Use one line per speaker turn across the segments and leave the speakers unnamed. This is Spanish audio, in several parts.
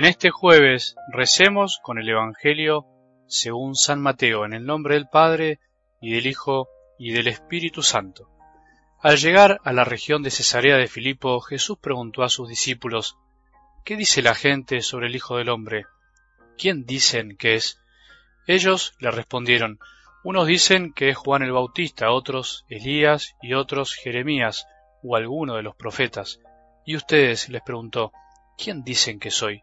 En este jueves recemos con el Evangelio según San Mateo, en el nombre del Padre, y del Hijo, y del Espíritu Santo. Al llegar a la región de Cesarea de Filipo, Jesús preguntó a sus discípulos, ¿Qué dice la gente sobre el Hijo del Hombre? ¿Quién dicen que es? Ellos le respondieron, unos dicen que es Juan el Bautista, otros Elías y otros Jeremías o alguno de los profetas. Y ustedes les preguntó, ¿quién dicen que soy?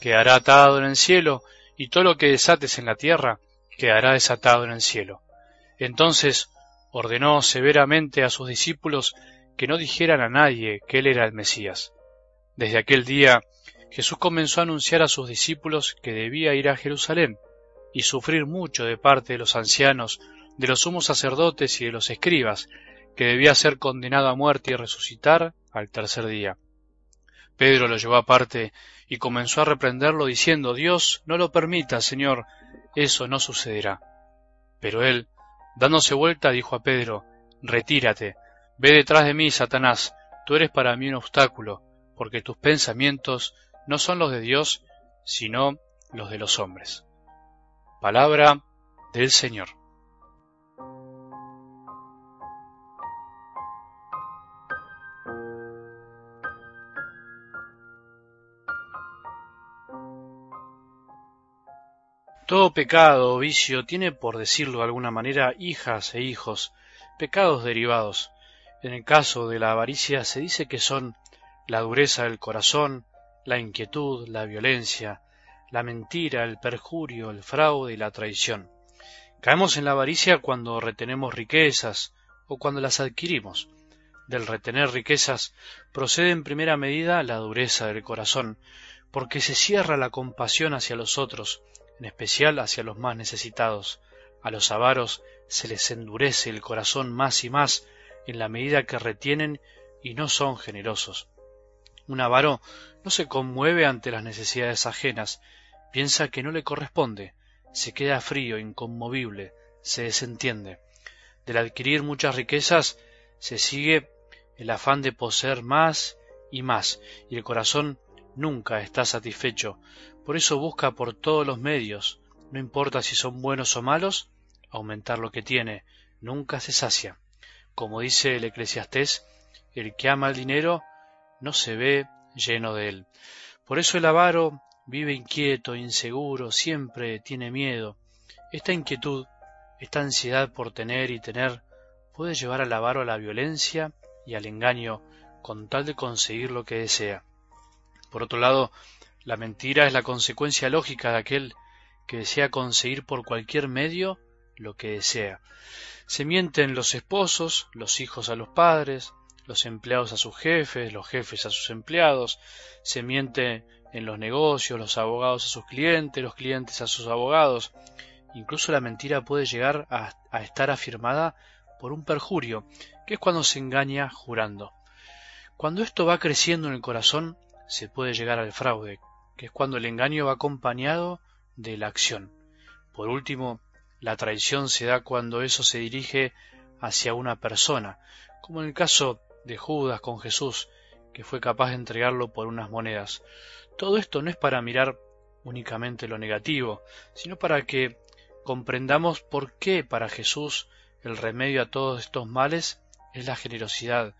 quedará atado en el cielo, y todo lo que desates en la tierra quedará desatado en el cielo. Entonces ordenó severamente a sus discípulos que no dijeran a nadie que él era el Mesías. Desde aquel día Jesús comenzó a anunciar a sus discípulos que debía ir a Jerusalén y sufrir mucho de parte de los ancianos, de los sumos sacerdotes y de los escribas, que debía ser condenado a muerte y resucitar al tercer día. Pedro lo llevó aparte y comenzó a reprenderlo diciendo Dios no lo permita, Señor, eso no sucederá. Pero él, dándose vuelta, dijo a Pedro Retírate, ve detrás de mí, Satanás, tú eres para mí un obstáculo, porque tus pensamientos no son los de Dios, sino los de los hombres. Palabra del Señor. Todo pecado o vicio tiene, por decirlo de alguna manera, hijas e hijos, pecados derivados. En el caso de la avaricia se dice que son la dureza del corazón, la inquietud, la violencia, la mentira, el perjurio, el fraude y la traición. Caemos en la avaricia cuando retenemos riquezas o cuando las adquirimos. Del retener riquezas procede en primera medida la dureza del corazón, porque se cierra la compasión hacia los otros, en especial hacia los más necesitados. A los avaros se les endurece el corazón más y más en la medida que retienen y no son generosos. Un avaro no se conmueve ante las necesidades ajenas, piensa que no le corresponde, se queda frío, inconmovible, se desentiende. Del adquirir muchas riquezas se sigue el afán de poseer más y más, y el corazón nunca está satisfecho, por eso busca por todos los medios, no importa si son buenos o malos, aumentar lo que tiene, nunca se sacia. Como dice el eclesiastés, el que ama el dinero no se ve lleno de él. Por eso el avaro vive inquieto, inseguro, siempre tiene miedo. Esta inquietud, esta ansiedad por tener y tener, puede llevar al avaro a la violencia y al engaño con tal de conseguir lo que desea. Por otro lado, la mentira es la consecuencia lógica de aquel que desea conseguir por cualquier medio lo que desea. Se mienten los esposos, los hijos a los padres, los empleados a sus jefes, los jefes a sus empleados, se miente en los negocios, los abogados a sus clientes, los clientes a sus abogados. Incluso la mentira puede llegar a, a estar afirmada por un perjurio, que es cuando se engaña jurando. Cuando esto va creciendo en el corazón, se puede llegar al fraude, que es cuando el engaño va acompañado de la acción. Por último, la traición se da cuando eso se dirige hacia una persona, como en el caso de Judas con Jesús, que fue capaz de entregarlo por unas monedas. Todo esto no es para mirar únicamente lo negativo, sino para que comprendamos por qué para Jesús el remedio a todos estos males es la generosidad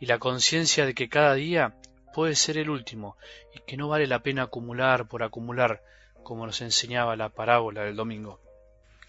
y la conciencia de que cada día puede ser el último y que no vale la pena acumular por acumular, como nos enseñaba la parábola del domingo.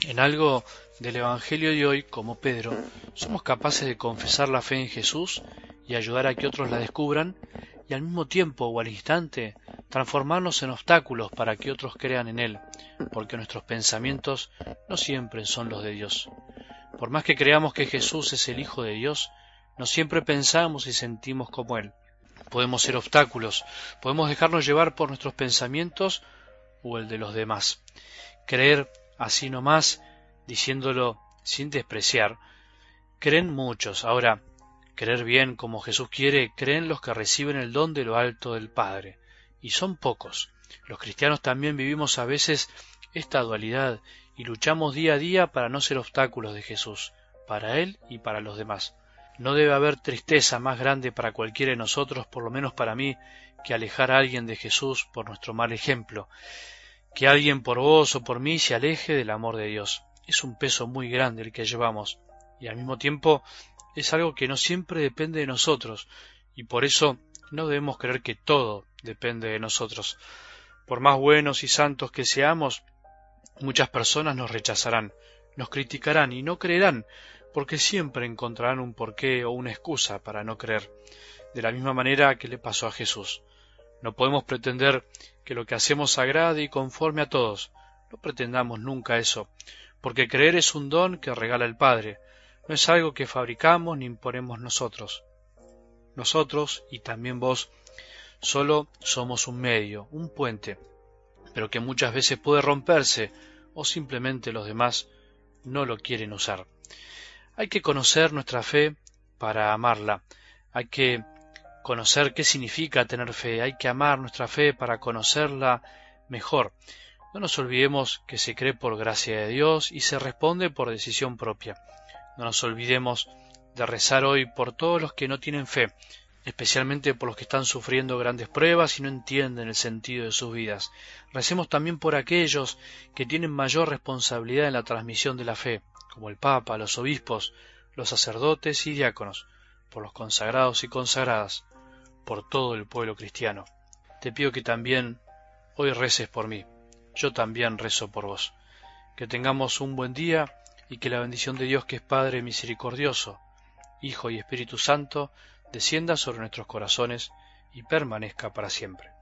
En algo del Evangelio de hoy, como Pedro, somos capaces de confesar la fe en Jesús y ayudar a que otros la descubran, y al mismo tiempo o al instante transformarnos en obstáculos para que otros crean en Él, porque nuestros pensamientos no siempre son los de Dios. Por más que creamos que Jesús es el Hijo de Dios, no siempre pensamos y sentimos como Él podemos ser obstáculos, podemos dejarnos llevar por nuestros pensamientos o el de los demás. Creer así nomás, diciéndolo sin despreciar, creen muchos. Ahora, creer bien como Jesús quiere, creen los que reciben el don de lo alto del Padre. Y son pocos. Los cristianos también vivimos a veces esta dualidad y luchamos día a día para no ser obstáculos de Jesús, para Él y para los demás. No debe haber tristeza más grande para cualquiera de nosotros, por lo menos para mí, que alejar a alguien de Jesús por nuestro mal ejemplo, que alguien por vos o por mí se aleje del amor de Dios. Es un peso muy grande el que llevamos, y al mismo tiempo es algo que no siempre depende de nosotros, y por eso no debemos creer que todo depende de nosotros. Por más buenos y santos que seamos, muchas personas nos rechazarán, nos criticarán y no creerán, porque siempre encontrarán un porqué o una excusa para no creer, de la misma manera que le pasó a Jesús. No podemos pretender que lo que hacemos agrade y conforme a todos. No pretendamos nunca eso, porque creer es un don que regala el Padre, no es algo que fabricamos ni imponemos nosotros. Nosotros, y también vos, solo somos un medio, un puente, pero que muchas veces puede romperse o simplemente los demás no lo quieren usar. Hay que conocer nuestra fe para amarla, hay que conocer qué significa tener fe, hay que amar nuestra fe para conocerla mejor. No nos olvidemos que se cree por gracia de Dios y se responde por decisión propia. No nos olvidemos de rezar hoy por todos los que no tienen fe, especialmente por los que están sufriendo grandes pruebas y no entienden el sentido de sus vidas. Recemos también por aquellos que tienen mayor responsabilidad en la transmisión de la fe, como el Papa, los obispos, los sacerdotes y diáconos, por los consagrados y consagradas, por todo el pueblo cristiano. Te pido que también hoy reces por mí. Yo también rezo por vos. Que tengamos un buen día y que la bendición de Dios que es Padre misericordioso, Hijo y Espíritu Santo, descienda sobre nuestros corazones y permanezca para siempre.